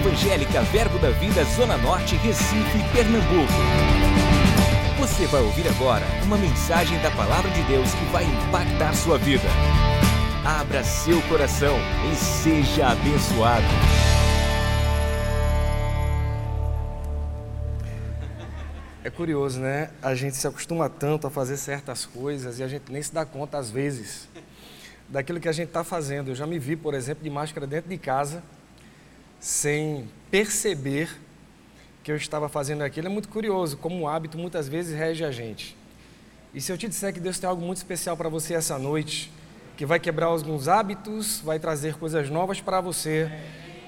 Evangélica Verbo da Vida Zona Norte, Recife, Pernambuco. Você vai ouvir agora uma mensagem da Palavra de Deus que vai impactar sua vida. Abra seu coração e seja abençoado. É curioso, né? A gente se acostuma tanto a fazer certas coisas e a gente nem se dá conta, às vezes, daquilo que a gente está fazendo. Eu já me vi, por exemplo, de máscara dentro de casa sem perceber que eu estava fazendo aquilo. É muito curioso como o hábito muitas vezes rege a gente. E se eu te disser que Deus tem algo muito especial para você essa noite, que vai quebrar alguns hábitos, vai trazer coisas novas para você,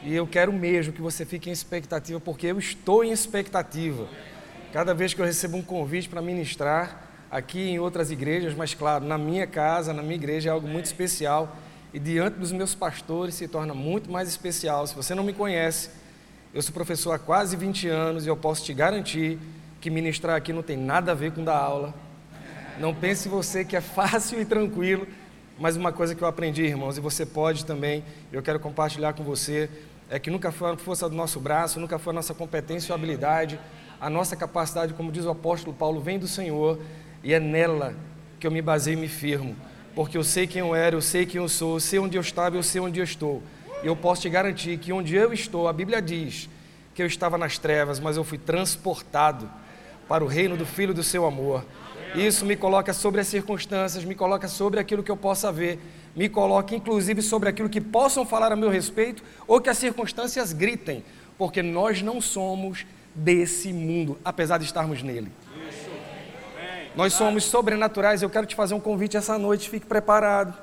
e eu quero mesmo que você fique em expectativa, porque eu estou em expectativa. Cada vez que eu recebo um convite para ministrar aqui em outras igrejas, mas claro, na minha casa, na minha igreja é algo muito especial e diante dos meus pastores se torna muito mais especial. Se você não me conhece, eu sou professor há quase 20 anos e eu posso te garantir que ministrar aqui não tem nada a ver com dar aula. Não pense você que é fácil e tranquilo, mas uma coisa que eu aprendi, irmãos, e você pode também, eu quero compartilhar com você, é que nunca foi a força do nosso braço, nunca foi a nossa competência ou habilidade, a nossa capacidade, como diz o apóstolo Paulo, vem do Senhor e é nela que eu me baseio e me firmo porque eu sei quem eu era, eu sei quem eu sou, eu sei onde eu estava, eu sei onde eu estou. E eu posso te garantir que onde eu estou, a Bíblia diz que eu estava nas trevas, mas eu fui transportado para o reino do Filho do seu amor. Isso me coloca sobre as circunstâncias, me coloca sobre aquilo que eu possa ver, me coloca inclusive sobre aquilo que possam falar a meu respeito ou que as circunstâncias gritem, porque nós não somos desse mundo, apesar de estarmos nele. Nós somos sobrenaturais. Eu quero te fazer um convite essa noite, fique preparado.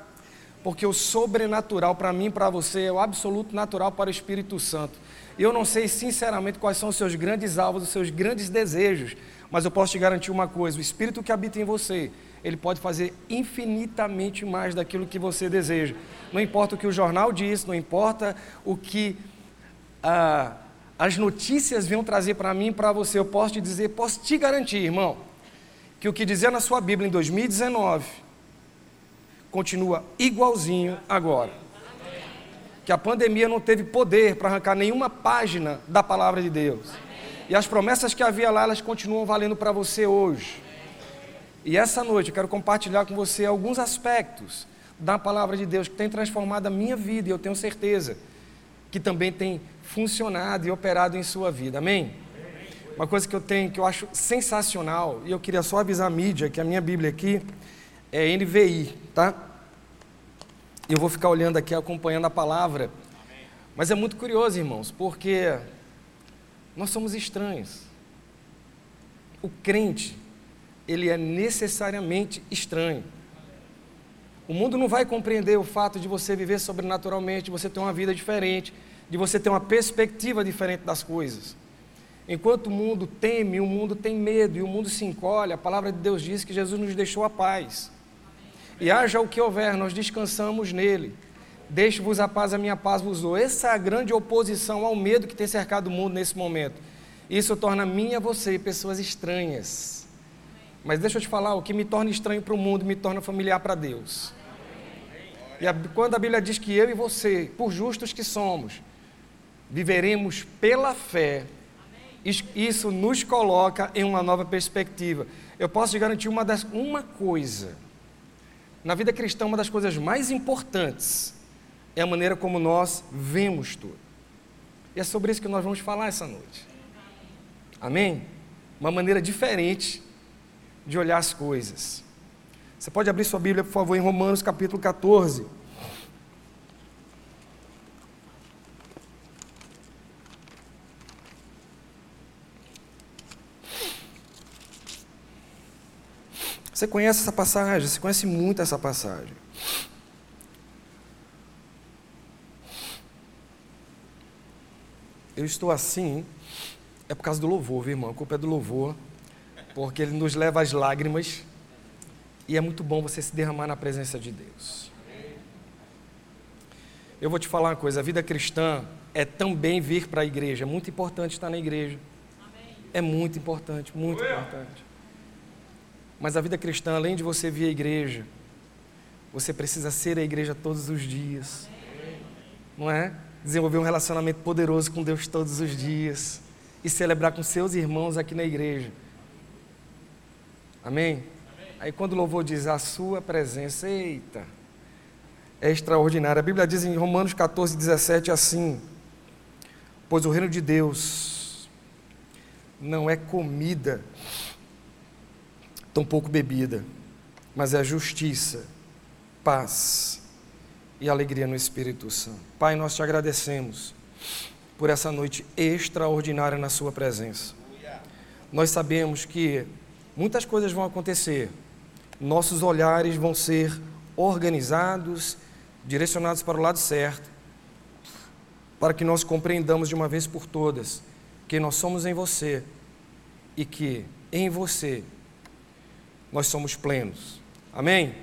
Porque o sobrenatural para mim e para você é o absoluto natural para o Espírito Santo. Eu não sei sinceramente quais são os seus grandes alvos, os seus grandes desejos, mas eu posso te garantir uma coisa: o Espírito que habita em você, ele pode fazer infinitamente mais daquilo que você deseja. Não importa o que o jornal diz, não importa o que ah, as notícias venham trazer para mim e para você, eu posso te dizer, posso te garantir, irmão que o que dizia na sua Bíblia em 2019 continua igualzinho agora. Que a pandemia não teve poder para arrancar nenhuma página da palavra de Deus. E as promessas que havia lá, elas continuam valendo para você hoje. E essa noite eu quero compartilhar com você alguns aspectos da palavra de Deus que tem transformado a minha vida e eu tenho certeza que também tem funcionado e operado em sua vida. Amém? Uma coisa que eu tenho, que eu acho sensacional, e eu queria só avisar a mídia que a minha Bíblia aqui é NVI, tá? Eu vou ficar olhando aqui, acompanhando a palavra. Mas é muito curioso, irmãos, porque nós somos estranhos. O crente, ele é necessariamente estranho. O mundo não vai compreender o fato de você viver sobrenaturalmente, de você ter uma vida diferente, de você ter uma perspectiva diferente das coisas. Enquanto o mundo teme, o mundo tem medo e o mundo se encolhe, a palavra de Deus diz que Jesus nos deixou a paz. E haja o que houver, nós descansamos nele. Deixe-vos a paz, a minha paz vos dou. Essa é a grande oposição ao medo que tem cercado o mundo nesse momento. Isso torna mim e você pessoas estranhas. Mas deixa eu te falar, o que me torna estranho para o mundo me torna familiar para Deus. E a, quando a Bíblia diz que eu e você, por justos que somos, viveremos pela fé isso nos coloca em uma nova perspectiva. Eu posso te garantir uma, das, uma coisa. Na vida cristã, uma das coisas mais importantes é a maneira como nós vemos tudo. E é sobre isso que nós vamos falar essa noite. Amém? Uma maneira diferente de olhar as coisas. Você pode abrir sua Bíblia, por favor, em Romanos capítulo 14. Você conhece essa passagem, você conhece muito essa passagem. Eu estou assim, é por causa do louvor, viu, irmão? A culpa é do louvor, porque ele nos leva às lágrimas e é muito bom você se derramar na presença de Deus. Eu vou te falar uma coisa: a vida cristã é também vir para a igreja. É muito importante estar na igreja. É muito importante, muito importante. Mas a vida cristã, além de você vir à igreja, você precisa ser a igreja todos os dias. Não é? desenvolver um relacionamento poderoso com Deus todos os dias e celebrar com seus irmãos aqui na igreja. Amém? Aí quando o louvor diz a sua presença, eita, é extraordinária. A Bíblia diz em Romanos 14, 17 assim: Pois o reino de Deus não é comida, tampouco bebida, mas é justiça, paz e alegria no Espírito Santo. Pai, nós te agradecemos por essa noite extraordinária na Sua presença. Nós sabemos que muitas coisas vão acontecer, nossos olhares vão ser organizados, direcionados para o lado certo, para que nós compreendamos de uma vez por todas que nós somos em você e que em você nós somos plenos. Amém?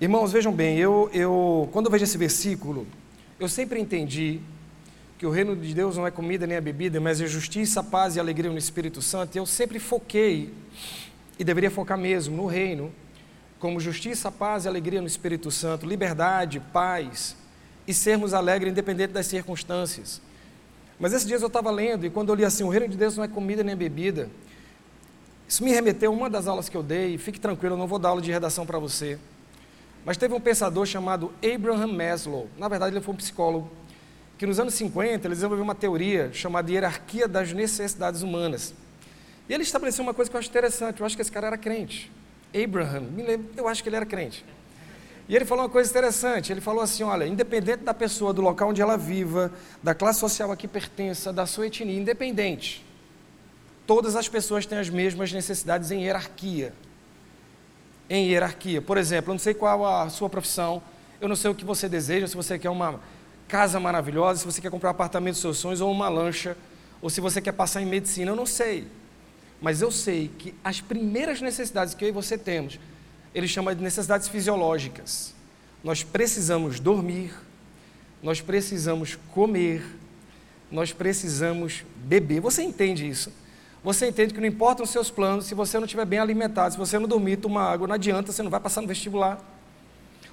Irmãos, vejam bem, eu, eu quando eu vejo esse versículo, eu sempre entendi que o reino de Deus não é comida nem a bebida, mas é justiça, paz e alegria no Espírito Santo. E eu sempre foquei, e deveria focar mesmo, no reino, como justiça, paz e alegria no Espírito Santo, liberdade, paz e sermos alegres independente das circunstâncias. Mas esses dias eu estava lendo e quando eu li assim, o reino de Deus não é comida nem bebida, isso me remeteu a uma das aulas que eu dei, fique tranquilo, eu não vou dar aula de redação para você. Mas teve um pensador chamado Abraham Maslow, na verdade ele foi um psicólogo, que nos anos 50 ele desenvolveu uma teoria chamada hierarquia das necessidades humanas. E ele estabeleceu uma coisa que eu acho interessante, eu acho que esse cara era crente. Abraham, me lembro, eu acho que ele era crente. E ele falou uma coisa interessante, ele falou assim, olha, independente da pessoa, do local onde ela viva, da classe social a que pertença, da sua etnia, independente, todas as pessoas têm as mesmas necessidades em hierarquia em hierarquia. Por exemplo, eu não sei qual a sua profissão, eu não sei o que você deseja, se você quer uma casa maravilhosa, se você quer comprar um apartamento dos seus sonhos ou uma lancha, ou se você quer passar em medicina, eu não sei. Mas eu sei que as primeiras necessidades que eu e você temos, ele chama de necessidades fisiológicas. Nós precisamos dormir, nós precisamos comer, nós precisamos beber. Você entende isso? Você entende que não importam os seus planos, se você não estiver bem alimentado, se você não dormir, tomar água, não adianta, você não vai passar no vestibular.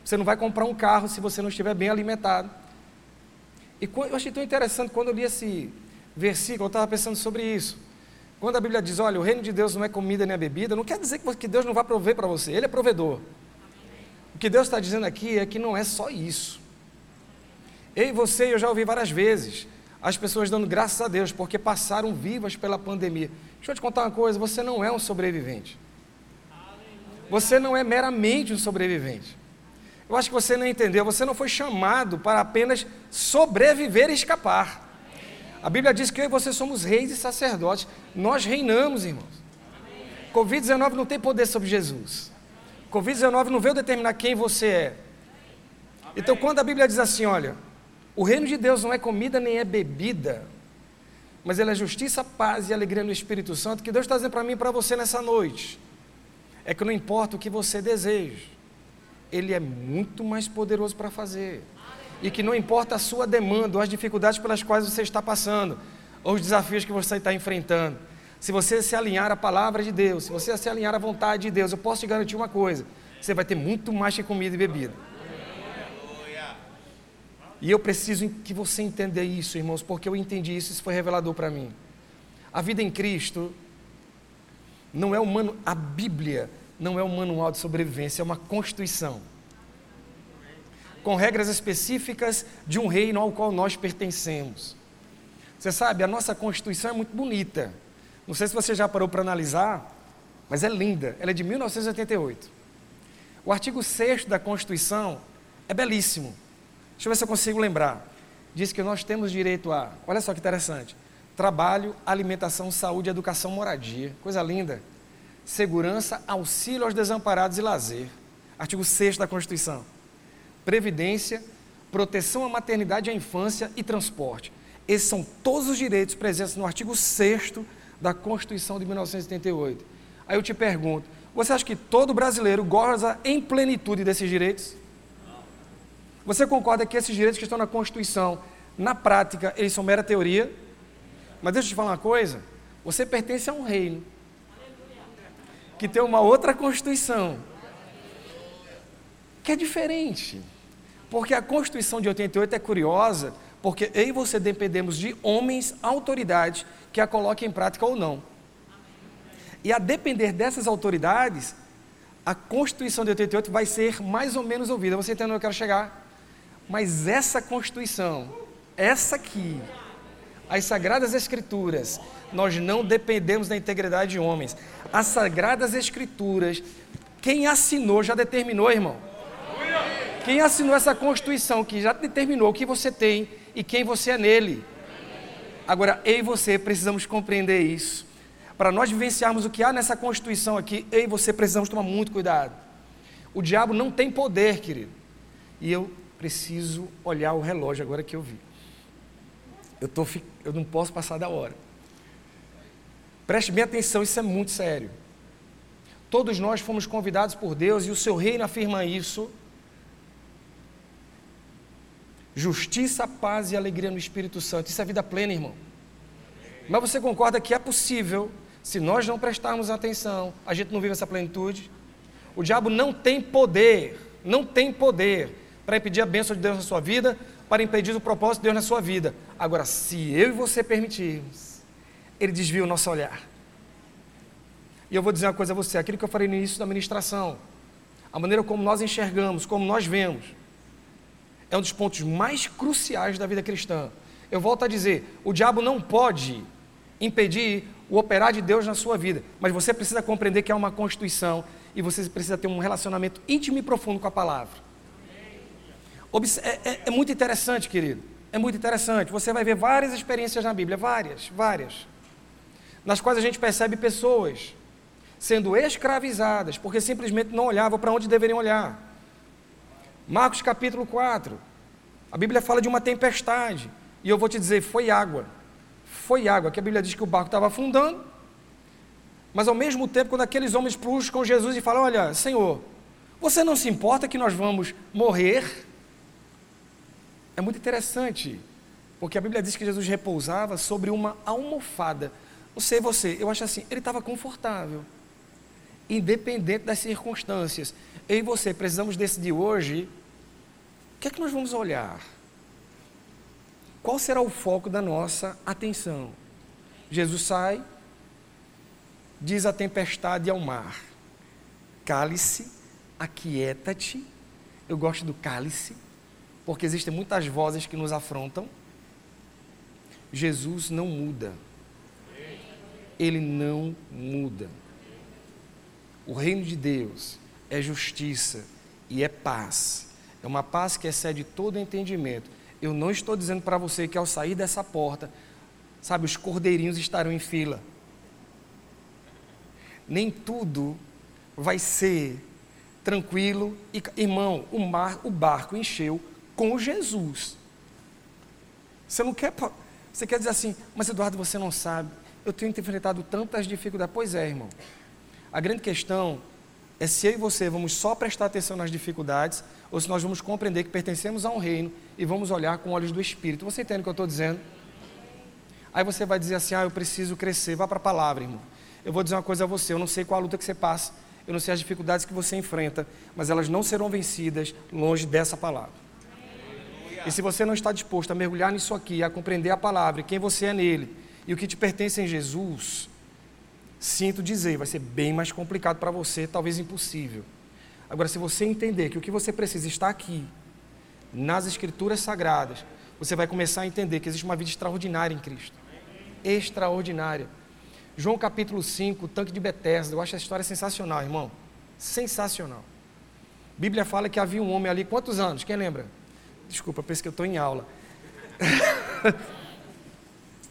Você não vai comprar um carro se você não estiver bem alimentado. E eu achei tão interessante quando eu li esse versículo, eu estava pensando sobre isso. Quando a Bíblia diz, olha, o reino de Deus não é comida nem é bebida, não quer dizer que Deus não vai prover para você, Ele é provedor. O que Deus está dizendo aqui é que não é só isso. Eu e você, eu já ouvi várias vezes, as pessoas dando graças a Deus, porque passaram vivas pela pandemia. Deixa eu te contar uma coisa: você não é um sobrevivente. Você não é meramente um sobrevivente. Eu acho que você não entendeu. Você não foi chamado para apenas sobreviver e escapar. A Bíblia diz que eu e você somos reis e sacerdotes. Nós reinamos, irmãos. Covid-19 não tem poder sobre Jesus. Covid-19 não veio determinar quem você é. Então, quando a Bíblia diz assim, olha, o reino de Deus não é comida nem é bebida, mas ele é justiça, paz e alegria no Espírito Santo, que Deus está dizendo para mim e para você nessa noite. É que não importa o que você deseja, Ele é muito mais poderoso para fazer. E que não importa a sua demanda, ou as dificuldades pelas quais você está passando, ou os desafios que você está enfrentando. Se você se alinhar à palavra de Deus, se você se alinhar à vontade de Deus, eu posso te garantir uma coisa: você vai ter muito mais que comida e bebida. E eu preciso que você entenda isso, irmãos, porque eu entendi isso, isso foi revelador para mim. A vida em Cristo não é humano, a Bíblia não é um manual de sobrevivência, é uma constituição. Com regras específicas de um reino ao qual nós pertencemos. Você sabe, a nossa Constituição é muito bonita. Não sei se você já parou para analisar, mas é linda. Ela é de 1988. O artigo 6 da Constituição é belíssimo. Deixa eu ver se eu consigo lembrar. Diz que nós temos direito a, olha só que interessante, trabalho, alimentação, saúde, educação, moradia. Coisa linda. Segurança, auxílio aos desamparados e lazer. Artigo 6 da Constituição. Previdência, proteção à maternidade e à infância e transporte. Esses são todos os direitos presentes no artigo 6 da Constituição de 1988. Aí eu te pergunto, você acha que todo brasileiro goza em plenitude desses direitos? Você concorda que esses direitos que estão na Constituição, na prática, eles são mera teoria? Mas deixa eu te falar uma coisa: você pertence a um reino que tem uma outra Constituição, que é diferente. Porque a Constituição de 88 é curiosa, porque eu e você dependemos de homens, autoridades, que a coloquem em prática ou não. E a depender dessas autoridades, a Constituição de 88 vai ser mais ou menos ouvida. Você entende onde eu quero chegar? Mas essa Constituição, essa aqui, as Sagradas Escrituras, nós não dependemos da integridade de homens. As Sagradas Escrituras, quem assinou já determinou, irmão. Quem assinou essa Constituição que já determinou o que você tem e quem você é nele. Agora, eu e você precisamos compreender isso. Para nós vivenciarmos o que há nessa Constituição aqui, eu e você precisamos tomar muito cuidado. O diabo não tem poder, querido. E eu preciso olhar o relógio agora que eu vi. Eu, tô, eu não posso passar da hora. Preste bem atenção, isso é muito sério. Todos nós fomos convidados por Deus e o seu reino afirma isso. Justiça, paz e alegria no Espírito Santo. Isso é vida plena, irmão. Mas você concorda que é possível se nós não prestarmos atenção, a gente não vive essa plenitude. O diabo não tem poder, não tem poder para impedir a bênção de Deus na sua vida, para impedir o propósito de Deus na sua vida. Agora, se eu e você permitirmos, ele desvia o nosso olhar. E eu vou dizer uma coisa a você, aquilo que eu falei no início da ministração, a maneira como nós enxergamos, como nós vemos, é um dos pontos mais cruciais da vida cristã. Eu volto a dizer, o diabo não pode impedir o operar de Deus na sua vida. Mas você precisa compreender que há uma constituição e você precisa ter um relacionamento íntimo e profundo com a palavra. É, é, é, muito interessante, querido. É muito interessante. Você vai ver várias experiências na Bíblia, várias, várias, nas quais a gente percebe pessoas sendo escravizadas porque simplesmente não olhavam para onde deveriam olhar. Marcos capítulo 4. A Bíblia fala de uma tempestade. E eu vou te dizer, foi água foi água, que a Bíblia diz que o barco estava afundando, mas ao mesmo tempo, quando aqueles homens buscam Jesus e falam: Olha, Senhor, você não se importa que nós vamos morrer? É muito interessante, porque a Bíblia diz que Jesus repousava sobre uma almofada. Não sei você, eu acho assim, ele estava confortável, independente das circunstâncias. Eu e você precisamos decidir hoje o que é que nós vamos olhar qual será o foco da nossa atenção? Jesus sai, diz a tempestade ao mar: Cálice, aquieta-te. Eu gosto do cálice, porque existem muitas vozes que nos afrontam. Jesus não muda. Ele não muda. O reino de Deus é justiça e é paz. É uma paz que excede todo entendimento eu não estou dizendo para você que ao sair dessa porta, sabe, os cordeirinhos estarão em fila. Nem tudo vai ser tranquilo e irmão, o mar, o barco encheu com Jesus. Você não quer, você quer dizer assim, mas Eduardo, você não sabe. Eu tenho enfrentado tantas dificuldades. Pois é, irmão. A grande questão é se eu e você vamos só prestar atenção nas dificuldades ou se nós vamos compreender que pertencemos a um reino e vamos olhar com olhos do Espírito. Você entende o que eu estou dizendo? Aí você vai dizer assim: ah, eu preciso crescer. Vá para a palavra, irmão. Eu vou dizer uma coisa a você: eu não sei qual a luta que você passa, eu não sei as dificuldades que você enfrenta, mas elas não serão vencidas longe dessa palavra. E se você não está disposto a mergulhar nisso aqui, a compreender a palavra, quem você é nele e o que te pertence em Jesus, sinto dizer, vai ser bem mais complicado para você, talvez impossível. Agora, se você entender que o que você precisa está aqui, nas Escrituras Sagradas, você vai começar a entender que existe uma vida extraordinária em Cristo. Extraordinária. João capítulo 5, o tanque de Betesda, eu acho essa história sensacional, irmão. Sensacional. Bíblia fala que havia um homem ali, quantos anos? Quem lembra? Desculpa, penso que eu estou em aula.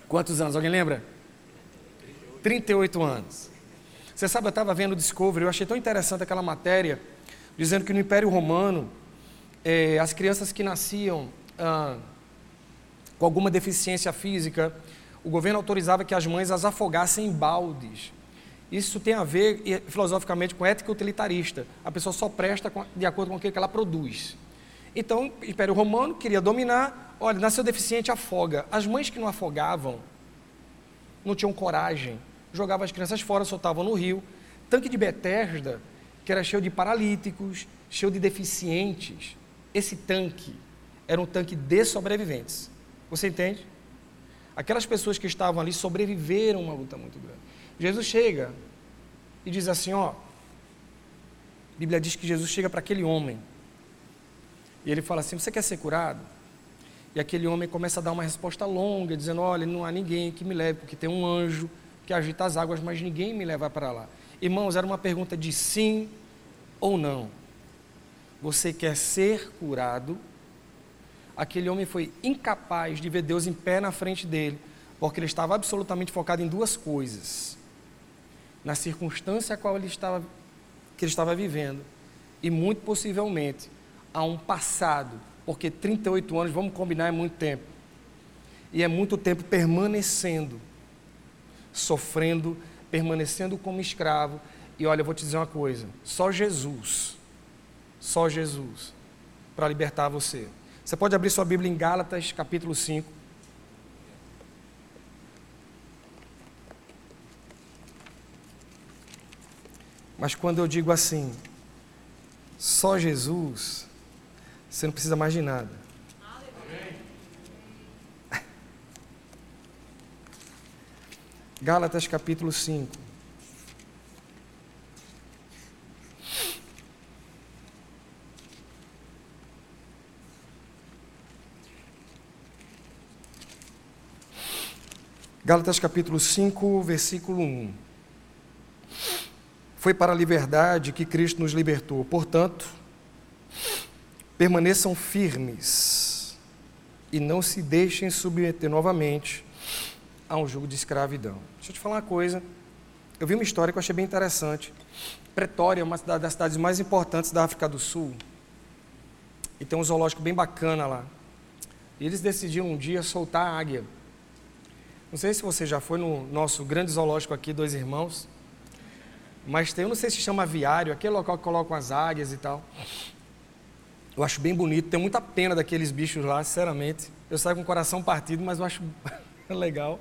quantos anos? Alguém lembra? 38 anos. Você sabe, eu estava vendo o Discovery, eu achei tão interessante aquela matéria dizendo que no Império Romano, eh, as crianças que nasciam ah, com alguma deficiência física, o governo autorizava que as mães as afogassem em baldes. Isso tem a ver, filosoficamente, com ética utilitarista. A pessoa só presta de acordo com aquilo que ela produz. Então, o Império Romano queria dominar, olha, nasceu deficiente, afoga. As mães que não afogavam, não tinham coragem, jogavam as crianças fora, soltavam no rio. Tanque de Betesda que era cheio de paralíticos, cheio de deficientes, esse tanque era um tanque de sobreviventes. Você entende? Aquelas pessoas que estavam ali sobreviveram a uma luta muito grande. Jesus chega e diz assim: ó, a Bíblia diz que Jesus chega para aquele homem e ele fala assim: Você quer ser curado? E aquele homem começa a dar uma resposta longa, dizendo: Olha, não há ninguém que me leve, porque tem um anjo que agita as águas, mas ninguém me leva para lá. Irmãos, era uma pergunta de sim ou não. Você quer ser curado? Aquele homem foi incapaz de ver Deus em pé na frente dele, porque ele estava absolutamente focado em duas coisas: na circunstância a qual ele estava, que ele estava vivendo, e muito possivelmente a um passado, porque 38 anos, vamos combinar, é muito tempo. E é muito tempo permanecendo, sofrendo, permanecendo como escravo. E olha, eu vou te dizer uma coisa: só Jesus, só Jesus, para libertar você. Você pode abrir sua Bíblia em Gálatas, capítulo 5. Mas quando eu digo assim, só Jesus, você não precisa mais de nada. Gálatas capítulo 5. Gálatas capítulo 5, versículo 1. Foi para a liberdade que Cristo nos libertou. Portanto, permaneçam firmes e não se deixem submeter novamente a um jugo de escravidão. Deixa eu te falar uma coisa. Eu vi uma história que eu achei bem interessante. Pretória é uma das cidades mais importantes da África do Sul. E tem um zoológico bem bacana lá. E eles decidiram um dia soltar a águia. Não sei se você já foi no nosso grande zoológico aqui, Dois Irmãos. Mas tem, eu não sei se chama aviário, aquele local que colocam as águias e tal. Eu acho bem bonito, tenho muita pena daqueles bichos lá, sinceramente. Eu saio com o coração partido, mas eu acho legal.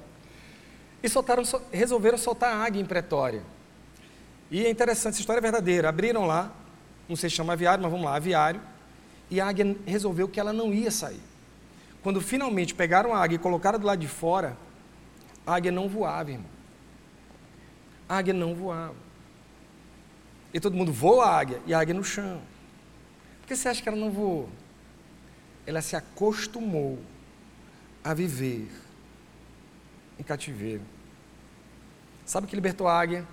E soltaram, resolveram soltar a águia em Pretória. E é interessante, essa história é verdadeira. Abriram lá, não sei se chama aviário, mas vamos lá, aviário. E a águia resolveu que ela não ia sair. Quando finalmente pegaram a águia e colocaram do lado de fora, a águia não voava, irmão. A águia não voava. E todo mundo voa a águia, e a águia no chão. Por que você acha que ela não voou? Ela se acostumou a viver em cativeiro. Sabe o que libertou a águia?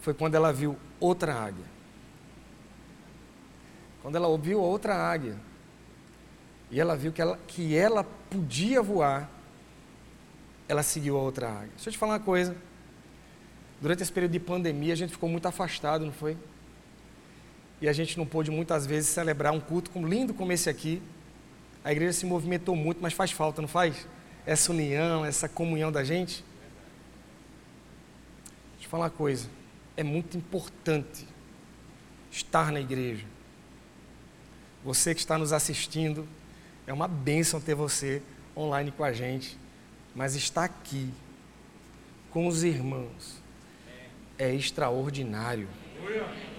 Foi quando ela viu outra águia. Quando ela ouviu outra águia, e ela viu que ela, que ela podia voar, ela seguiu a outra águia. Deixa eu te falar uma coisa. Durante esse período de pandemia, a gente ficou muito afastado, não foi? E a gente não pôde muitas vezes celebrar um culto como, lindo como esse aqui. A igreja se movimentou muito, mas faz falta, não faz? Essa união, essa comunhão da gente. Deixa eu falar uma coisa. É muito importante estar na igreja. Você que está nos assistindo, é uma bênção ter você online com a gente, mas estar aqui com os irmãos é extraordinário.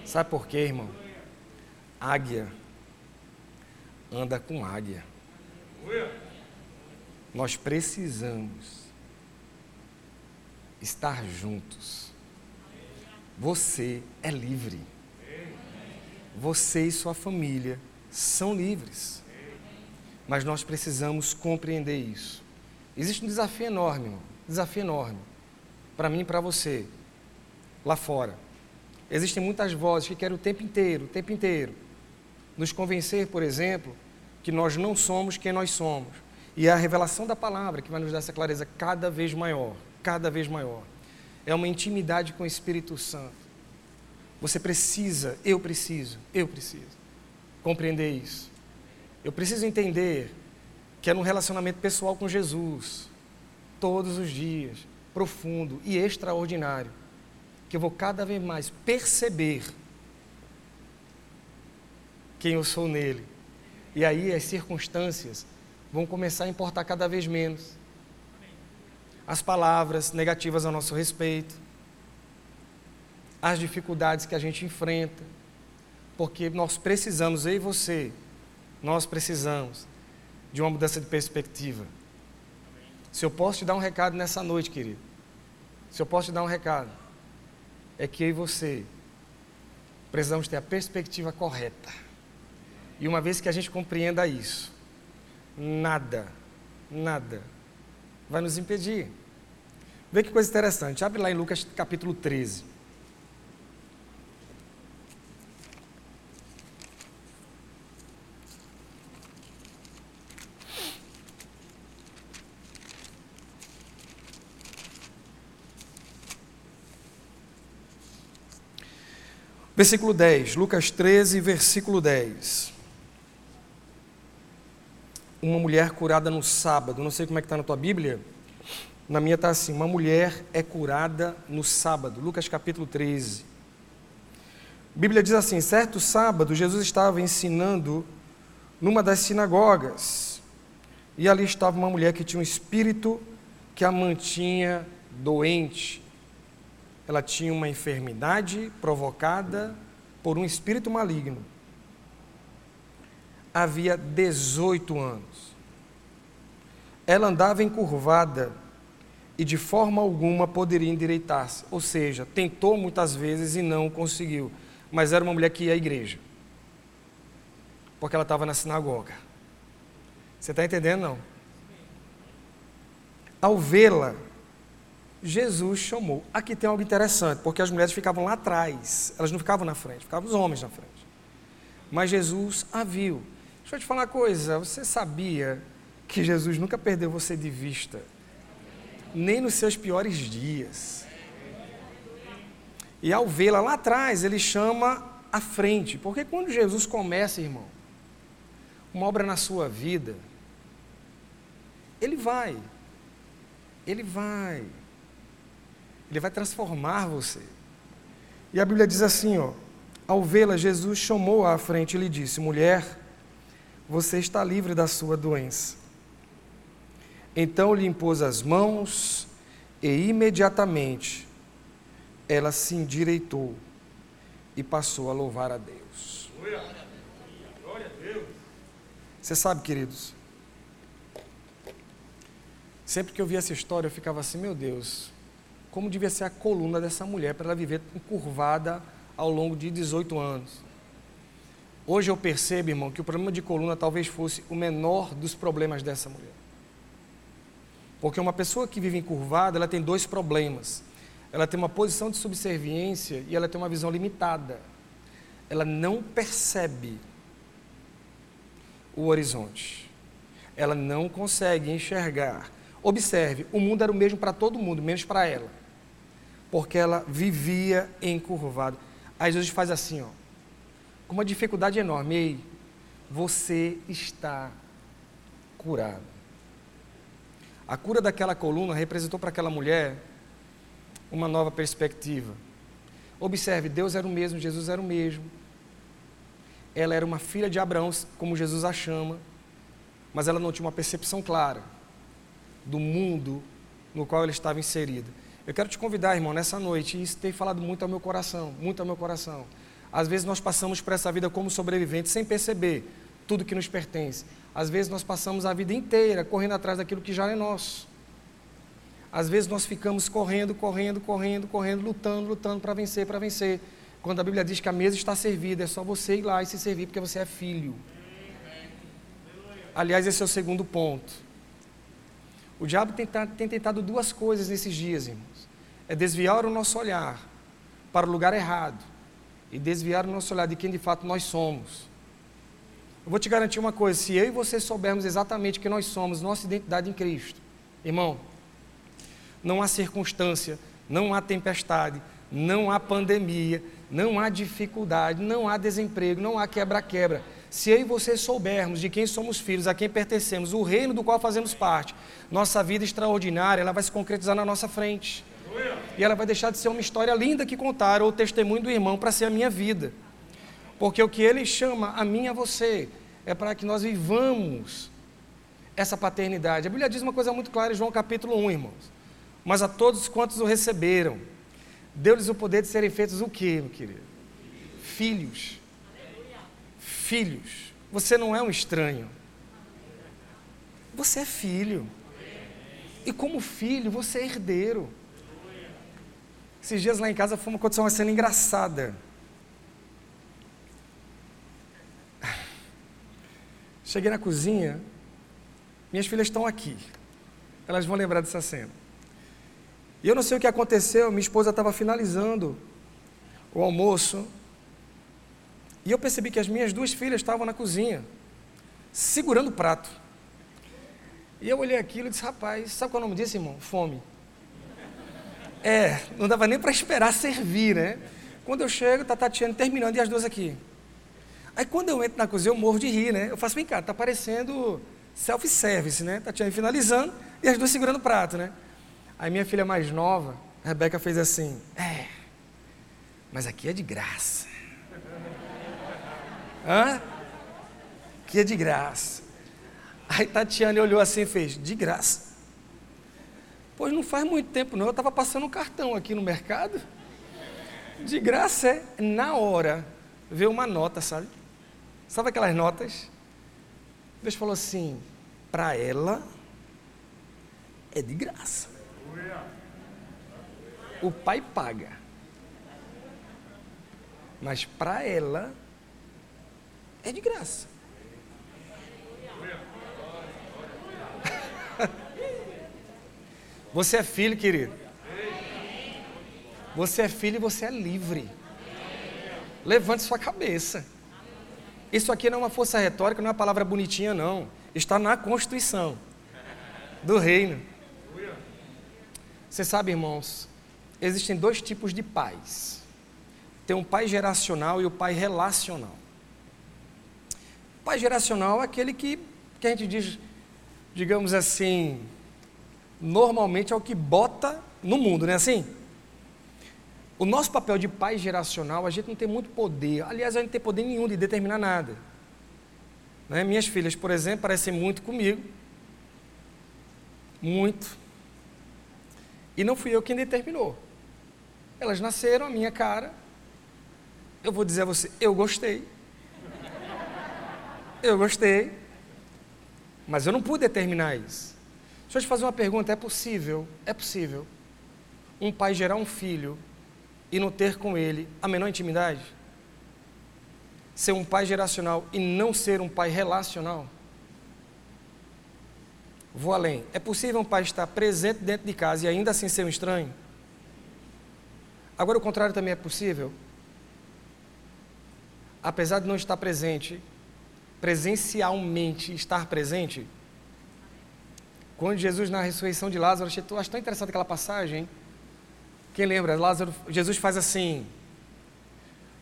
Sabe por quê, irmão? Águia anda com águia. Nós precisamos estar juntos. Você é livre. Você e sua família são livres. Mas nós precisamos compreender isso. Existe um desafio enorme, irmão. desafio enorme. Para mim e para você, lá fora. Existem muitas vozes que querem o tempo inteiro, o tempo inteiro nos convencer, por exemplo, que nós não somos quem nós somos. E é a revelação da palavra que vai nos dar essa clareza cada vez maior, cada vez maior. É uma intimidade com o Espírito Santo. Você precisa, eu preciso, eu preciso compreender isso. Eu preciso entender que é num relacionamento pessoal com Jesus, todos os dias, profundo e extraordinário, que eu vou cada vez mais perceber quem eu sou nele. E aí as circunstâncias vão começar a importar cada vez menos. As palavras negativas a nosso respeito, as dificuldades que a gente enfrenta, porque nós precisamos, eu e você, Nós precisamos de uma mudança de perspectiva. Se eu posso te dar um recado nessa noite, querido, se eu posso te dar um recado, é que eu e você precisamos ter a perspectiva correta. E uma vez que a gente compreenda isso, nada, nada vai nos impedir. Vê que coisa interessante. Abre lá em Lucas capítulo 13. Versículo 10, Lucas 13, versículo 10. Uma mulher curada no sábado, não sei como é que está na tua Bíblia, na minha está assim: uma mulher é curada no sábado, Lucas capítulo 13. A Bíblia diz assim: certo sábado, Jesus estava ensinando numa das sinagogas, e ali estava uma mulher que tinha um espírito que a mantinha doente. Ela tinha uma enfermidade provocada por um espírito maligno. Havia 18 anos. Ela andava encurvada e de forma alguma poderia endireitar-se. Ou seja, tentou muitas vezes e não conseguiu. Mas era uma mulher que ia à igreja. Porque ela estava na sinagoga. Você está entendendo? Não. Ao vê-la, Jesus chamou. Aqui tem algo interessante, porque as mulheres ficavam lá atrás, elas não ficavam na frente, ficavam os homens na frente. Mas Jesus a viu. Deixa eu te falar uma coisa, você sabia que Jesus nunca perdeu você de vista, nem nos seus piores dias. E ao vê-la lá atrás, ele chama à frente, porque quando Jesus começa, irmão, uma obra na sua vida, ele vai, ele vai ele vai transformar você. E a Bíblia diz assim, ó, ao vê-la, Jesus chamou-a à frente e lhe disse: Mulher, você está livre da sua doença. Então lhe impôs as mãos e imediatamente ela se endireitou e passou a louvar a Deus. Você sabe, queridos, sempre que eu via essa história eu ficava assim, meu Deus, como devia ser a coluna dessa mulher para ela viver encurvada ao longo de 18 anos. Hoje eu percebo, irmão, que o problema de coluna talvez fosse o menor dos problemas dessa mulher. Porque uma pessoa que vive encurvada, ela tem dois problemas. Ela tem uma posição de subserviência e ela tem uma visão limitada. Ela não percebe o horizonte. Ela não consegue enxergar. Observe, o mundo era o mesmo para todo mundo, menos para ela porque ela vivia encurvada. Aí Jesus faz assim, ó, com uma dificuldade enorme. Ei, você está curado. A cura daquela coluna representou para aquela mulher uma nova perspectiva. Observe, Deus era o mesmo, Jesus era o mesmo. Ela era uma filha de Abraão, como Jesus a chama, mas ela não tinha uma percepção clara do mundo no qual ela estava inserida. Eu quero te convidar, irmão, nessa noite, e isso tem falado muito ao meu coração, muito ao meu coração. Às vezes nós passamos por essa vida como sobreviventes sem perceber tudo que nos pertence. Às vezes nós passamos a vida inteira correndo atrás daquilo que já é nosso. Às vezes nós ficamos correndo, correndo, correndo, correndo, lutando, lutando para vencer, para vencer. Quando a Bíblia diz que a mesa está servida, é só você ir lá e se servir porque você é filho. Aliás, esse é o segundo ponto. O diabo tem, tem tentado duas coisas nesses dias, irmão é desviar o nosso olhar para o lugar errado e desviar o nosso olhar de quem de fato nós somos. Eu vou te garantir uma coisa: se eu e você soubermos exatamente quem nós somos, nossa identidade em Cristo, irmão, não há circunstância, não há tempestade, não há pandemia, não há dificuldade, não há desemprego, não há quebra-quebra. Se eu e você soubermos de quem somos filhos, a quem pertencemos, o reino do qual fazemos parte, nossa vida extraordinária, ela vai se concretizar na nossa frente. E ela vai deixar de ser uma história linda que contar ou testemunho do irmão para ser a minha vida. Porque o que ele chama a mim e a você é para que nós vivamos essa paternidade. A Bíblia diz uma coisa muito clara em João capítulo 1, irmãos. Mas a todos quantos o receberam, deu-lhes o poder de serem feitos o quê, meu querido? Filhos. Filhos. Você não é um estranho. Você é filho. E como filho, você é herdeiro. Esses dias lá em casa foi uma condição uma cena engraçada. Cheguei na cozinha, minhas filhas estão aqui. Elas vão lembrar dessa cena. E eu não sei o que aconteceu, minha esposa estava finalizando o almoço. E eu percebi que as minhas duas filhas estavam na cozinha, segurando o prato. E eu olhei aquilo e disse: Rapaz, sabe qual é o nome disso, irmão? Fome. É, não dava nem para esperar servir, né? Quando eu chego, tá Tatiana terminando e as duas aqui. Aí quando eu entro na cozinha, eu morro de rir, né? Eu faço, vem cá, tá parecendo self-service, né? Tatiana finalizando e as duas segurando o prato, né? Aí minha filha mais nova, Rebeca, fez assim: É, mas aqui é de graça. Hã? Aqui é de graça. Aí Tatiana olhou assim e fez: De graça. Pois não faz muito tempo, não. Eu estava passando um cartão aqui no mercado. De graça é na hora. Ver uma nota, sabe? Sabe aquelas notas? Deus falou assim: para ela é de graça. O pai paga. Mas para ela é de graça. Você é filho, querido. Você é filho e você é livre. Levante sua cabeça. Isso aqui não é uma força retórica, não é uma palavra bonitinha, não. Está na Constituição do Reino. Você sabe, irmãos, existem dois tipos de pais: tem um pai geracional e o pai relacional. O pai geracional é aquele que, que a gente diz, digamos assim, normalmente é o que bota no mundo, não é assim? O nosso papel de pai geracional, a gente não tem muito poder. Aliás, a gente não tem poder nenhum de determinar nada. Né? Minhas filhas, por exemplo, parecem muito comigo. Muito. E não fui eu quem determinou. Elas nasceram, a minha cara. Eu vou dizer a você, eu gostei. Eu gostei. Mas eu não pude determinar isso. Deixa eu te fazer uma pergunta: é possível? É possível um pai gerar um filho e não ter com ele a menor intimidade? Ser um pai geracional e não ser um pai relacional? Vou além. É possível um pai estar presente dentro de casa e ainda assim ser um estranho? Agora, o contrário também é possível. Apesar de não estar presente, presencialmente estar presente. Quando Jesus, na ressurreição de Lázaro, eu acho tão interessante aquela passagem, hein? Quem lembra? Lázaro, Jesus faz assim: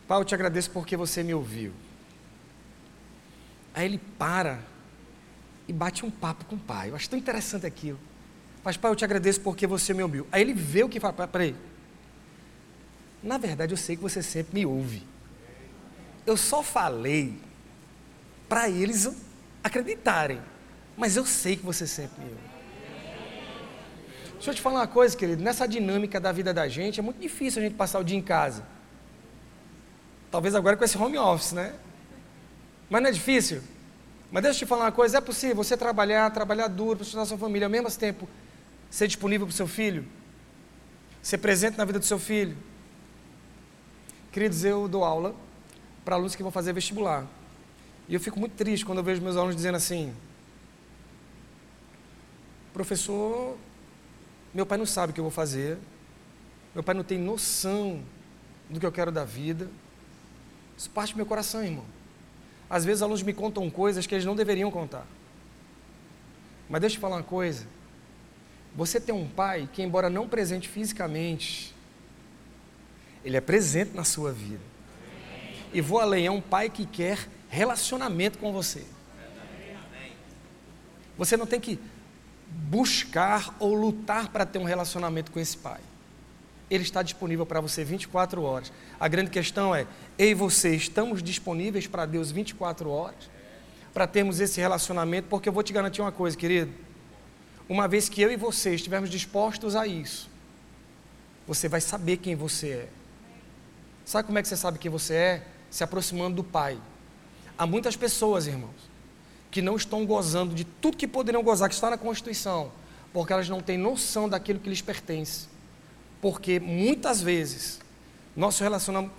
Pai, eu te agradeço porque você me ouviu. Aí ele para e bate um papo com o pai. Eu acho tão interessante aquilo. Mas, pai, eu te agradeço porque você me ouviu. Aí ele vê o que fala. Peraí. Na verdade, eu sei que você sempre me ouve. Eu só falei para eles acreditarem. Mas eu sei que você sempre me ouve. Deixa eu te falar uma coisa, querido. Nessa dinâmica da vida da gente, é muito difícil a gente passar o dia em casa. Talvez agora com esse home office, né? Mas não é difícil? Mas deixa eu te falar uma coisa: é possível você trabalhar, trabalhar duro para sustentar sua família, ao mesmo tempo ser disponível para o seu filho? Ser presente na vida do seu filho? Queridos, eu dou aula para alunos que vão fazer vestibular. E eu fico muito triste quando eu vejo meus alunos dizendo assim: professor, meu pai não sabe o que eu vou fazer. Meu pai não tem noção do que eu quero da vida. Isso parte do meu coração, irmão. Às vezes alunos me contam coisas que eles não deveriam contar. Mas deixa eu te falar uma coisa. Você tem um pai que, embora não presente fisicamente, ele é presente na sua vida. E vou além, é um pai que quer relacionamento com você. Você não tem que buscar ou lutar para ter um relacionamento com esse Pai. Ele está disponível para você 24 horas. A grande questão é: eu e você estamos disponíveis para Deus 24 horas? Para termos esse relacionamento? Porque eu vou te garantir uma coisa, querido. Uma vez que eu e você estivermos dispostos a isso, você vai saber quem você é. Sabe como é que você sabe quem você é? Se aproximando do Pai. Há muitas pessoas, irmãos, que não estão gozando de tudo que poderiam gozar, que está na Constituição, porque elas não têm noção daquilo que lhes pertence. Porque muitas vezes nosso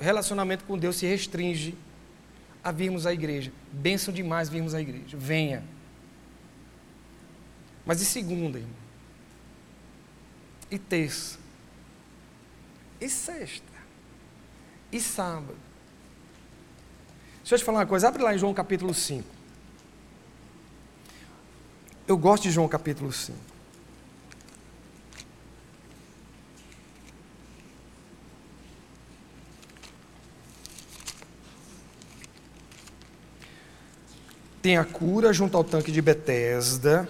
relacionamento com Deus se restringe a virmos à igreja. Benção demais virmos à igreja. Venha. Mas e segunda, irmão? E terça? E sexta? E sábado? Deixa eu te falar uma coisa, abre lá em João capítulo 5. Eu gosto de João capítulo 5. Tem a cura junto ao tanque de Betesda.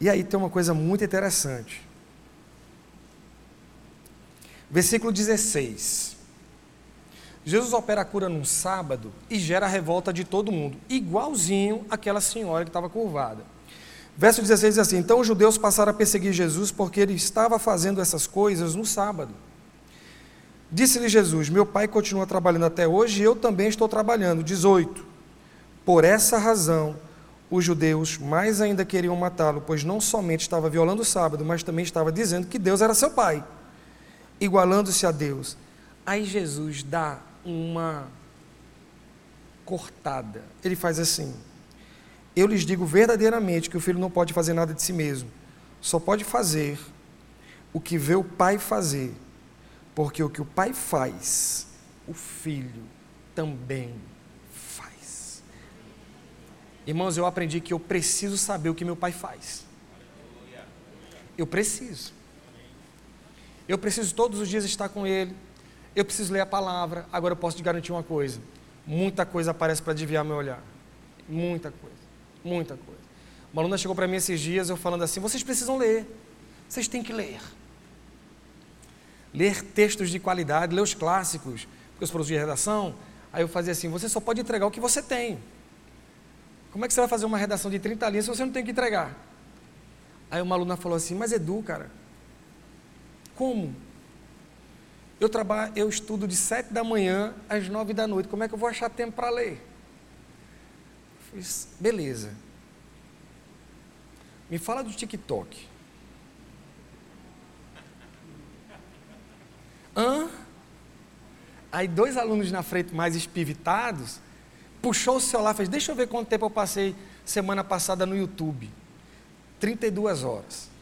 E aí tem uma coisa muito interessante. Versículo 16. Jesus opera a cura num sábado e gera a revolta de todo mundo, igualzinho aquela senhora que estava curvada. Verso 16 diz assim: Então os judeus passaram a perseguir Jesus porque ele estava fazendo essas coisas no sábado. Disse-lhe Jesus: Meu pai continua trabalhando até hoje e eu também estou trabalhando. 18. Por essa razão, os judeus mais ainda queriam matá-lo, pois não somente estava violando o sábado, mas também estava dizendo que Deus era seu pai, igualando-se a Deus. Aí Jesus dá uma cortada. Ele faz assim: Eu lhes digo verdadeiramente que o filho não pode fazer nada de si mesmo, só pode fazer o que vê o pai fazer, porque o que o pai faz, o filho também faz. Irmãos, eu aprendi que eu preciso saber o que meu pai faz. Eu preciso. Eu preciso todos os dias estar com ele eu preciso ler a palavra. Agora eu posso te garantir uma coisa: muita coisa aparece para desviar meu olhar. Muita coisa. Muita coisa. Uma aluna chegou para mim esses dias, eu falando assim: vocês precisam ler. Vocês têm que ler. Ler textos de qualidade, ler os clássicos, porque eu sou de redação. Aí eu fazia assim: você só pode entregar o que você tem. Como é que você vai fazer uma redação de 30 linhas se você não tem que entregar? Aí uma aluna falou assim: mas Edu, cara, como? Eu trabalho, eu estudo de sete da manhã às nove da noite. Como é que eu vou achar tempo para ler? Fiz, beleza. Me fala do TikTok. Hã? Aí dois alunos na frente mais espivitados, puxou o celular fez, deixa eu ver quanto tempo eu passei semana passada no YouTube. 32 horas.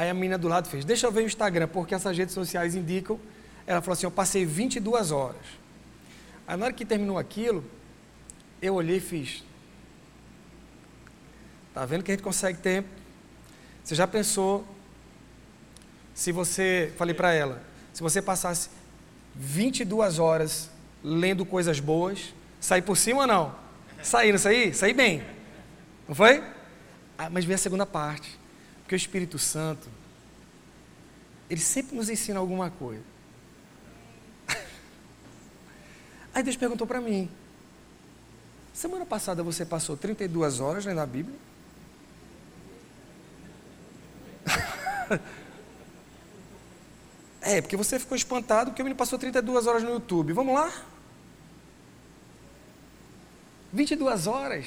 Aí a menina do lado fez, deixa eu ver o Instagram, porque essas redes sociais indicam. Ela falou assim, eu passei 22 horas. Aí na hora que terminou aquilo, eu olhei e fiz. Tá vendo que a gente consegue tempo? Você já pensou se você, falei para ela, se você passasse 22 horas lendo coisas boas, sair por cima ou não? Sair, não sair? Sair bem. Não foi? Ah, mas vem a segunda parte. Porque o Espírito Santo, ele sempre nos ensina alguma coisa. Aí Deus perguntou para mim: Semana passada você passou 32 horas lendo a Bíblia? é, porque você ficou espantado porque o menino passou 32 horas no YouTube. Vamos lá? 22 horas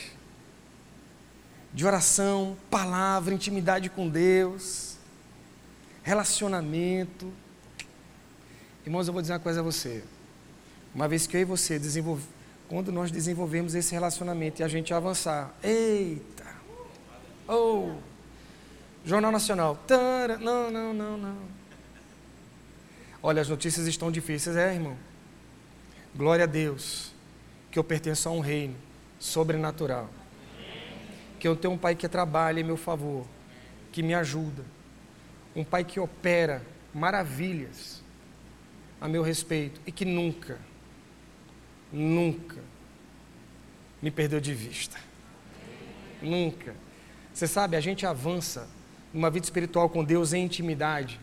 de oração, palavra, intimidade com Deus, relacionamento. Irmãos, eu vou dizer uma coisa a você. Uma vez que eu e você desenvolve, quando nós desenvolvemos esse relacionamento e a gente avançar, eita, oh, Jornal Nacional, tara, não, não, não, não. Olha, as notícias estão difíceis, é, irmão. Glória a Deus, que eu pertenço a um reino sobrenatural que eu tenho um pai que trabalha em meu favor, que me ajuda, um pai que opera maravilhas a meu respeito e que nunca, nunca me perdeu de vista. Nunca. Você sabe, a gente avança numa vida espiritual com Deus em intimidade.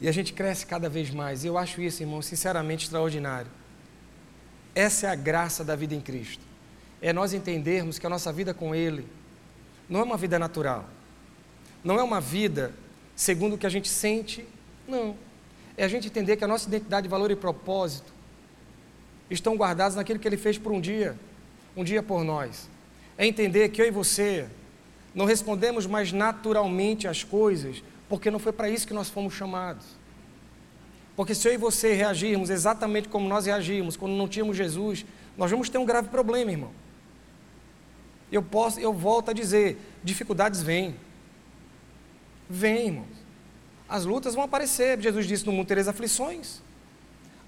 E a gente cresce cada vez mais. E eu acho isso, irmão, sinceramente extraordinário. Essa é a graça da vida em Cristo é nós entendermos que a nossa vida com Ele não é uma vida natural, não é uma vida segundo o que a gente sente, não. É a gente entender que a nossa identidade, valor e propósito estão guardados naquilo que Ele fez por um dia, um dia por nós. É entender que eu e você não respondemos mais naturalmente às coisas, porque não foi para isso que nós fomos chamados. Porque se eu e você reagirmos exatamente como nós reagimos quando não tínhamos Jesus, nós vamos ter um grave problema, irmão. Eu posso, eu volto a dizer, dificuldades vêm. Vêm, irmãos. As lutas vão aparecer. Jesus disse: No mundo tereis aflições.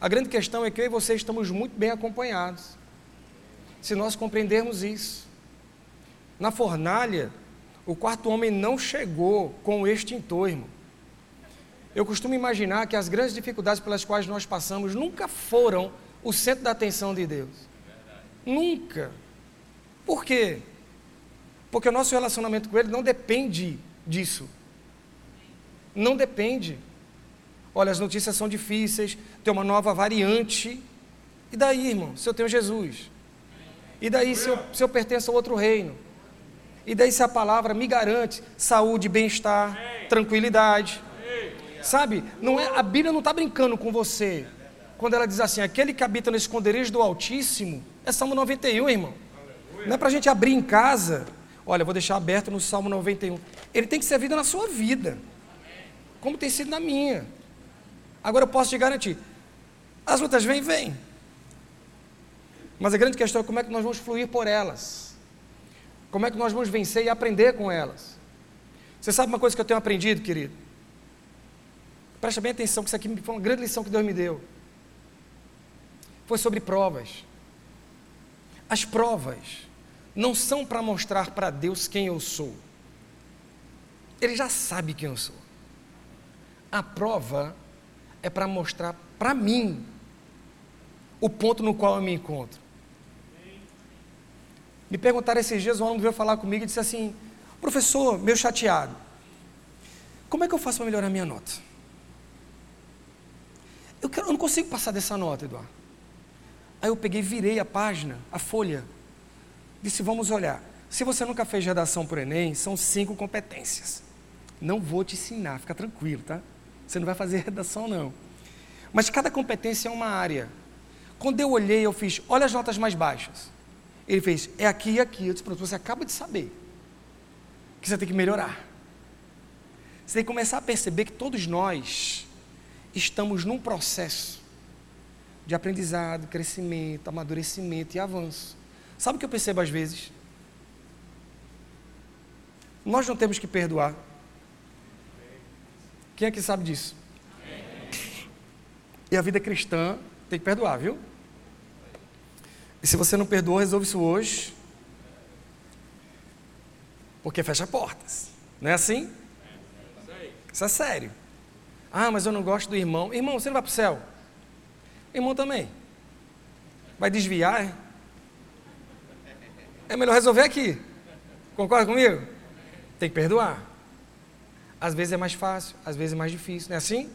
A grande questão é que eu e você estamos muito bem acompanhados. Se nós compreendermos isso. Na fornalha, o quarto homem não chegou com o extintor, irmão. Eu costumo imaginar que as grandes dificuldades pelas quais nós passamos nunca foram o centro da atenção de Deus. Nunca. Por quê? Porque o nosso relacionamento com Ele não depende disso. Não depende. Olha, as notícias são difíceis, tem uma nova variante. E daí, irmão, se eu tenho Jesus? E daí, se eu, se eu pertenço a outro reino? E daí, se a palavra me garante saúde, bem-estar, tranquilidade? Sabe, não é, a Bíblia não está brincando com você. Quando ela diz assim, aquele que habita no esconderijo do Altíssimo, é Salmo 91, irmão. Não é para a gente abrir em casa. Olha, vou deixar aberto no Salmo 91. Ele tem que ser vida na sua vida como tem sido na minha. Agora eu posso te garantir: as lutas vêm, vêm. Mas a grande questão é como é que nós vamos fluir por elas. Como é que nós vamos vencer e aprender com elas. Você sabe uma coisa que eu tenho aprendido, querido? Presta bem atenção, que isso aqui foi uma grande lição que Deus me deu. Foi sobre provas. As provas não são para mostrar para Deus quem eu sou. Ele já sabe quem eu sou. A prova é para mostrar para mim o ponto no qual eu me encontro. Me perguntaram esses dias, um aluno veio falar comigo e disse assim: professor, meu chateado, como é que eu faço para melhorar minha nota? Eu, quero, eu não consigo passar dessa nota, Eduardo. Aí eu peguei, virei a página, a folha, disse: vamos olhar. Se você nunca fez redação por Enem, são cinco competências. Não vou te ensinar, fica tranquilo, tá? Você não vai fazer redação, não. Mas cada competência é uma área. Quando eu olhei, eu fiz, olha as notas mais baixas. Ele fez, é aqui e aqui. Eu disse, pronto, você acaba de saber que você tem que melhorar. Você tem que começar a perceber que todos nós estamos num processo de aprendizado, crescimento, amadurecimento e avanço. Sabe o que eu percebo às vezes? Nós não temos que perdoar. Quem aqui sabe disso? E a vida cristã tem que perdoar, viu? E se você não perdoa, resolve isso hoje. Porque fecha portas. Não é assim? Isso é sério. Ah, mas eu não gosto do irmão. Irmão, você não vai para o céu? Irmão também. Vai desviar? É? melhor resolver aqui. Concorda comigo? Tem que perdoar. Às vezes é mais fácil, às vezes é mais difícil. Não é assim?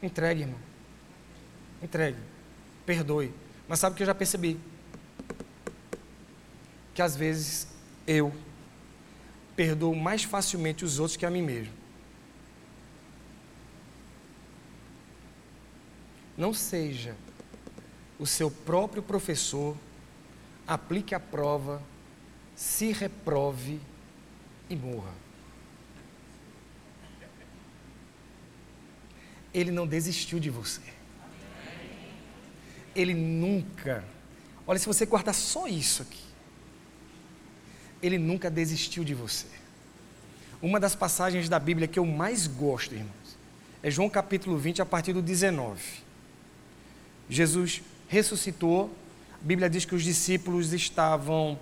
Entregue, irmão. Entregue. Perdoe. Mas sabe o que eu já percebi? Que às vezes eu perdoo mais facilmente os outros que a mim mesmo. Não seja o seu próprio professor, aplique a prova, se reprove e morra. Ele não desistiu de você. Ele nunca. Olha, se você guardar só isso aqui, ele nunca desistiu de você. Uma das passagens da Bíblia que eu mais gosto, irmãos, é João capítulo 20, a partir do 19. Jesus ressuscitou, a Bíblia diz que os discípulos estavam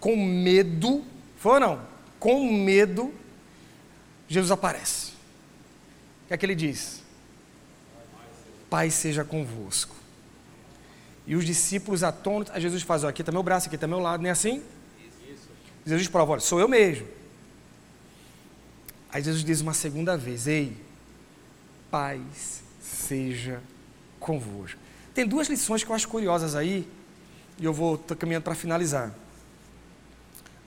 com medo, foram? Com medo, Jesus aparece. O que é que ele diz? Pai seja convosco. E os discípulos atônitos, a Jesus faz, ó, aqui está meu braço, aqui está meu lado, não é assim? Isso. Jesus prova, olha, sou eu mesmo. Aí Jesus diz uma segunda vez, ei, paz seja convosco. Tem duas lições que eu acho curiosas aí, e eu vou caminhando para finalizar.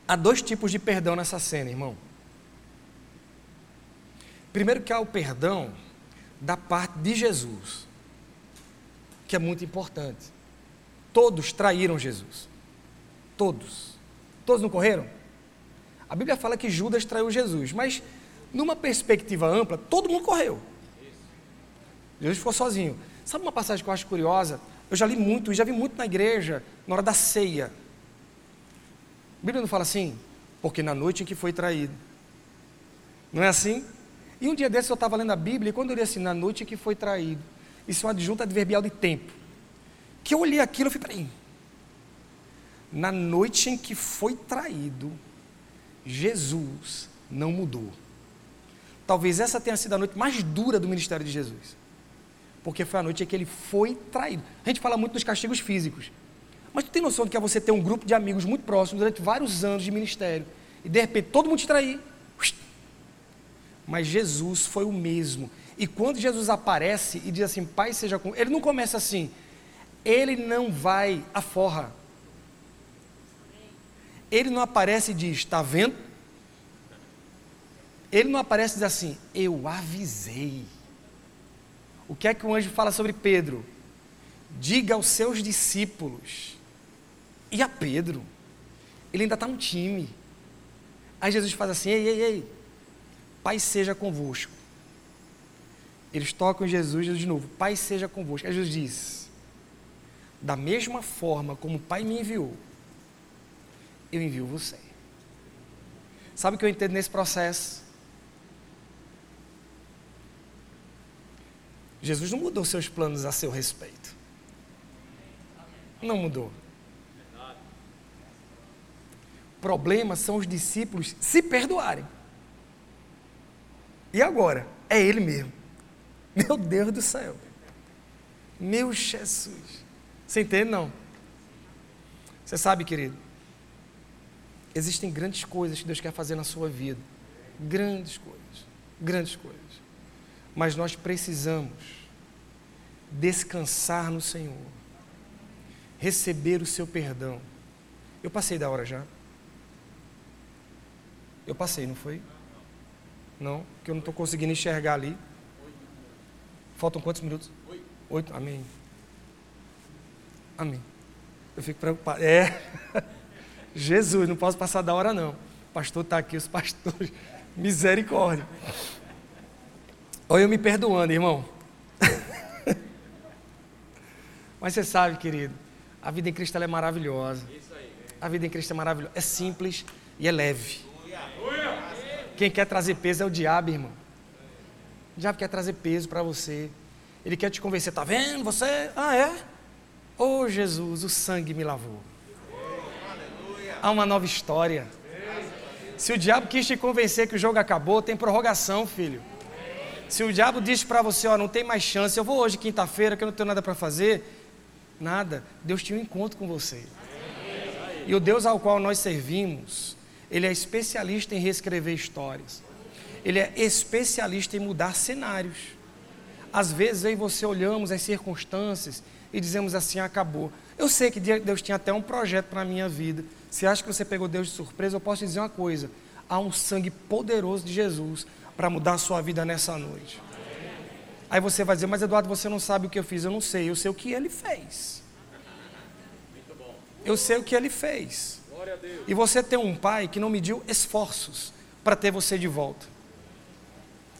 Há dois tipos de perdão nessa cena, irmão. Primeiro que há o perdão da parte de Jesus que é muito importante. Todos traíram Jesus. Todos. Todos não correram? A Bíblia fala que Judas traiu Jesus, mas numa perspectiva ampla, todo mundo correu. Jesus ficou sozinho. Sabe uma passagem que eu acho curiosa? Eu já li muito, já vi muito na igreja, na hora da ceia. A Bíblia não fala assim, porque na noite em que foi traído. Não é assim? E um dia desses eu estava lendo a Bíblia e quando eu li assim, na noite em que foi traído, isso é uma adjunta adverbial de tempo. Que eu olhei aquilo e falei, peraí. Na noite em que foi traído, Jesus não mudou. Talvez essa tenha sido a noite mais dura do ministério de Jesus. Porque foi a noite em que ele foi traído. A gente fala muito dos castigos físicos. Mas tu tem noção de que é você ter um grupo de amigos muito próximos durante vários anos de ministério e de repente todo mundo te trair. Mas Jesus foi o mesmo. E quando Jesus aparece e diz assim, Pai seja com. Ele não começa assim. Ele não vai à forra. Ele não aparece e diz, está vendo? Ele não aparece e diz assim, eu avisei. O que é que o anjo fala sobre Pedro? Diga aos seus discípulos e a Pedro. Ele ainda está no time. Aí Jesus faz assim: ei, ei, ei, Pai seja convosco. Eles tocam Jesus, Jesus de novo: Pai seja convosco. Aí Jesus diz: Da mesma forma como o Pai me enviou, eu envio você. Sabe o que eu entendo nesse processo? Jesus não mudou seus planos a seu respeito. Não mudou. O problema são os discípulos se perdoarem. E agora? É ele mesmo. Meu Deus do céu. Meu Jesus. Você entende, não? Você sabe, querido, existem grandes coisas que Deus quer fazer na sua vida. Grandes coisas. Grandes coisas. Mas nós precisamos descansar no Senhor, receber o seu perdão. Eu passei da hora já. Eu passei, não foi? Não, porque eu não estou conseguindo enxergar ali. Faltam quantos minutos? Oito. Oito. Amém. Amém. Eu fico preocupado. É. Jesus, não posso passar da hora, não. O pastor está aqui, os pastores. Misericórdia. Olha eu me perdoando, irmão. Mas você sabe, querido, a vida em Cristo é maravilhosa. A vida em Cristo é maravilhosa. É simples e é leve. Quem quer trazer peso é o diabo, irmão. O diabo quer trazer peso para você. Ele quer te convencer, tá vendo? Você, ah é? Oh Jesus, o sangue me lavou. Há uma nova história. Se o diabo quis te convencer que o jogo acabou, tem prorrogação, filho. Se o diabo disse para você, ó, não tem mais chance, eu vou hoje, quinta-feira, que eu não tenho nada para fazer, nada. Deus tinha um encontro com você. E o Deus ao qual nós servimos, ele é especialista em reescrever histórias. Ele é especialista em mudar cenários. Às vezes e você olhamos as circunstâncias e dizemos assim: acabou. Eu sei que Deus tinha até um projeto para a minha vida. Se acha que você pegou Deus de surpresa, eu posso te dizer uma coisa: há um sangue poderoso de Jesus para mudar a sua vida nessa noite. Aí você vai dizer, mas Eduardo, você não sabe o que eu fiz. Eu não sei, eu sei o que ele fez. Eu sei o que ele fez. E você tem um pai que não mediu esforços para ter você de volta.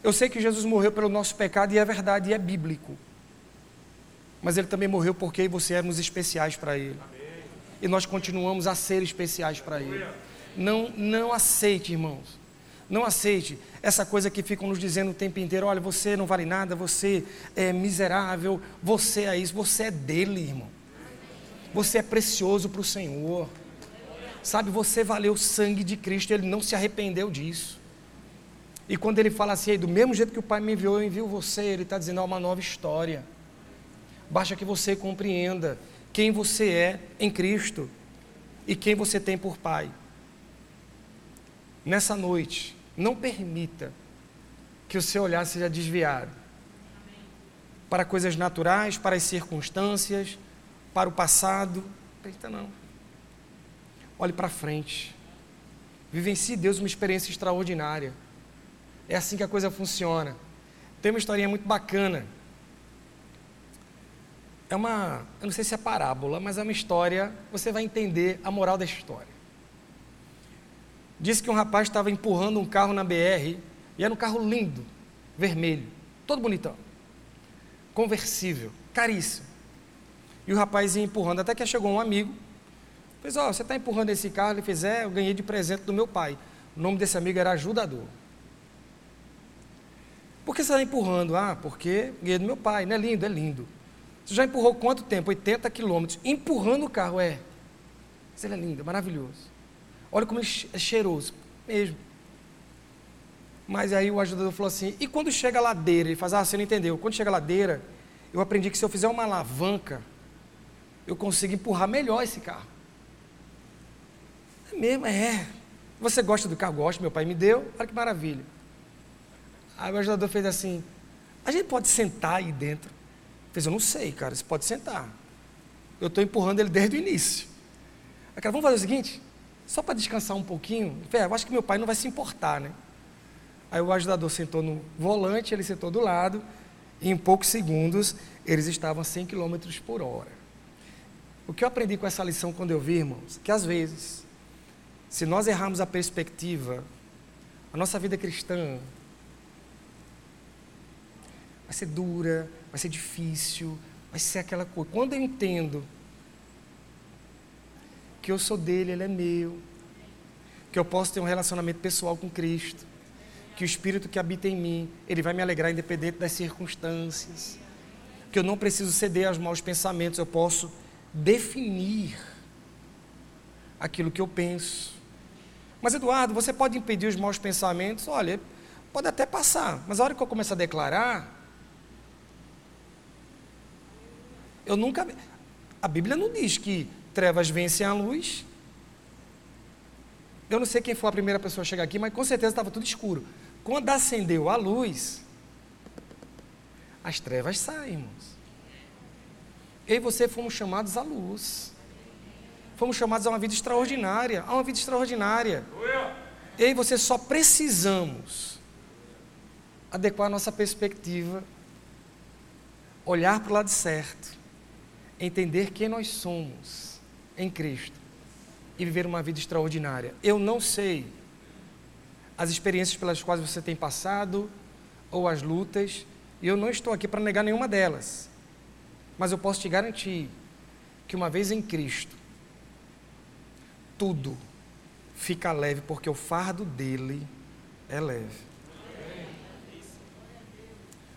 Eu sei que Jesus morreu pelo nosso pecado e é verdade, e é bíblico. Mas ele também morreu porque você éramos especiais para ele. E nós continuamos a ser especiais para ele. Não, não aceite, irmãos, não aceite essa coisa que ficam nos dizendo o tempo inteiro: olha, você não vale nada, você é miserável, você é isso, você é dele, irmão. Você é precioso para o Senhor. Sabe, você valeu o sangue de Cristo, ele não se arrependeu disso. E quando ele fala assim, do mesmo jeito que o Pai me enviou, eu envio você, ele está dizendo, é uma nova história. Basta que você compreenda quem você é em Cristo e quem você tem por Pai. Nessa noite, não permita que o seu olhar seja desviado para coisas naturais, para as circunstâncias, para o passado. Permita não. Olhe para frente. Vivencie Deus uma experiência extraordinária. É assim que a coisa funciona. Tem uma historinha muito bacana. é uma, eu não sei se é parábola, mas é uma história, você vai entender a moral da história. Disse que um rapaz estava empurrando um carro na BR, e era um carro lindo, vermelho, todo bonitão, conversível, caríssimo. E o rapaz ia empurrando, até que chegou um amigo, fez, ó, oh, você está empurrando esse carro? Ele fez, é, eu ganhei de presente do meu pai. O nome desse amigo era Ajudador. Por que você está empurrando? Ah, porque ganhei do meu pai, não é lindo? É lindo. Você já empurrou quanto tempo? 80 quilômetros. Empurrando o carro, é. Ele é lindo, é maravilhoso. Olha como ele é cheiroso, mesmo. Mas aí o ajudador falou assim: e quando chega a ladeira? Ele faz, ah, você não entendeu. Quando chega a ladeira, eu aprendi que se eu fizer uma alavanca, eu consigo empurrar melhor esse carro. É mesmo, é. Você gosta do carro? Gosto, meu pai me deu. Olha que maravilha. Aí o ajudador fez assim: a gente pode sentar aí dentro? Fez, eu não sei, cara, você pode sentar. Eu estou empurrando ele desde o início. Aí, cara, vamos fazer o seguinte? Só para descansar um pouquinho. Falei, eu acho que meu pai não vai se importar, né? Aí o ajudador sentou no volante, ele sentou do lado, e em poucos segundos eles estavam a 100 km por hora. O que eu aprendi com essa lição quando eu vi, irmãos, que às vezes, se nós errarmos a perspectiva, a nossa vida cristã vai ser dura, vai ser difícil, vai ser aquela coisa. Quando eu entendo que eu sou dele, ele é meu, que eu posso ter um relacionamento pessoal com Cristo, que o Espírito que habita em mim, ele vai me alegrar independente das circunstâncias, que eu não preciso ceder aos maus pensamentos, eu posso definir aquilo que eu penso. Mas Eduardo, você pode impedir os maus pensamentos? Olha, pode até passar, mas a hora que eu começar a declarar, Eu nunca. A Bíblia não diz que trevas vencem a luz. Eu não sei quem foi a primeira pessoa a chegar aqui, mas com certeza estava tudo escuro. Quando acendeu a luz, as trevas saem, irmãos. Eu e você fomos chamados à luz. Fomos chamados a uma vida extraordinária, a uma vida extraordinária. Eu e você só precisamos adequar a nossa perspectiva, olhar para o lado certo entender quem nós somos em Cristo e viver uma vida extraordinária. Eu não sei as experiências pelas quais você tem passado ou as lutas, e eu não estou aqui para negar nenhuma delas. Mas eu posso te garantir que uma vez em Cristo, tudo fica leve, porque o fardo dele é leve.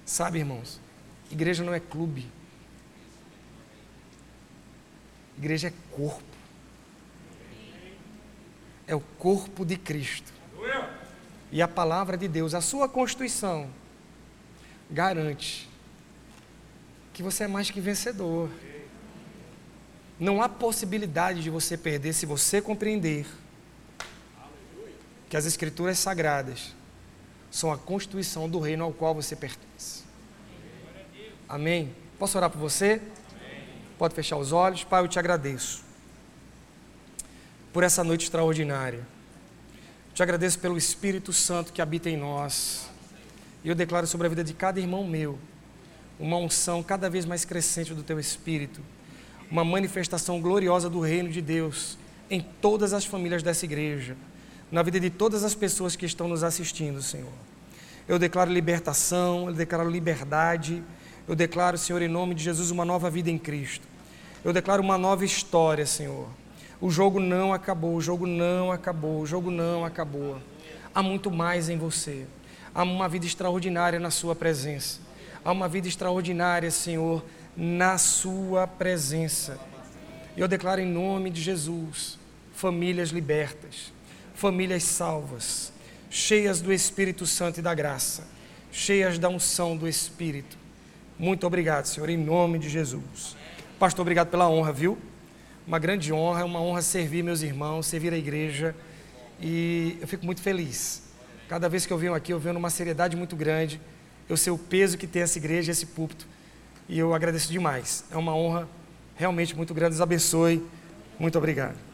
Sabe, irmãos, igreja não é clube. Igreja é corpo. É o corpo de Cristo. E a palavra de Deus, a sua constituição, garante que você é mais que vencedor. Não há possibilidade de você perder se você compreender que as Escrituras sagradas são a constituição do reino ao qual você pertence. Amém? Posso orar por você? Pode fechar os olhos. Pai, eu te agradeço por essa noite extraordinária. Te agradeço pelo Espírito Santo que habita em nós. E eu declaro sobre a vida de cada irmão meu uma unção cada vez mais crescente do teu Espírito, uma manifestação gloriosa do reino de Deus em todas as famílias dessa igreja, na vida de todas as pessoas que estão nos assistindo, Senhor. Eu declaro libertação, eu declaro liberdade, eu declaro, Senhor, em nome de Jesus, uma nova vida em Cristo. Eu declaro uma nova história, Senhor. O jogo não acabou, o jogo não acabou, o jogo não acabou. Há muito mais em você. Há uma vida extraordinária na Sua presença. Há uma vida extraordinária, Senhor, na Sua presença. Eu declaro em nome de Jesus famílias libertas, famílias salvas, cheias do Espírito Santo e da graça, cheias da unção do Espírito muito obrigado, Senhor, em nome de Jesus. Pastor, obrigado pela honra, viu? Uma grande honra, é uma honra servir meus irmãos, servir a igreja. E eu fico muito feliz. Cada vez que eu venho aqui, eu venho numa seriedade muito grande. Eu sei o peso que tem essa igreja, esse púlpito. E eu agradeço demais. É uma honra realmente muito grande. Deus abençoe. Muito obrigado.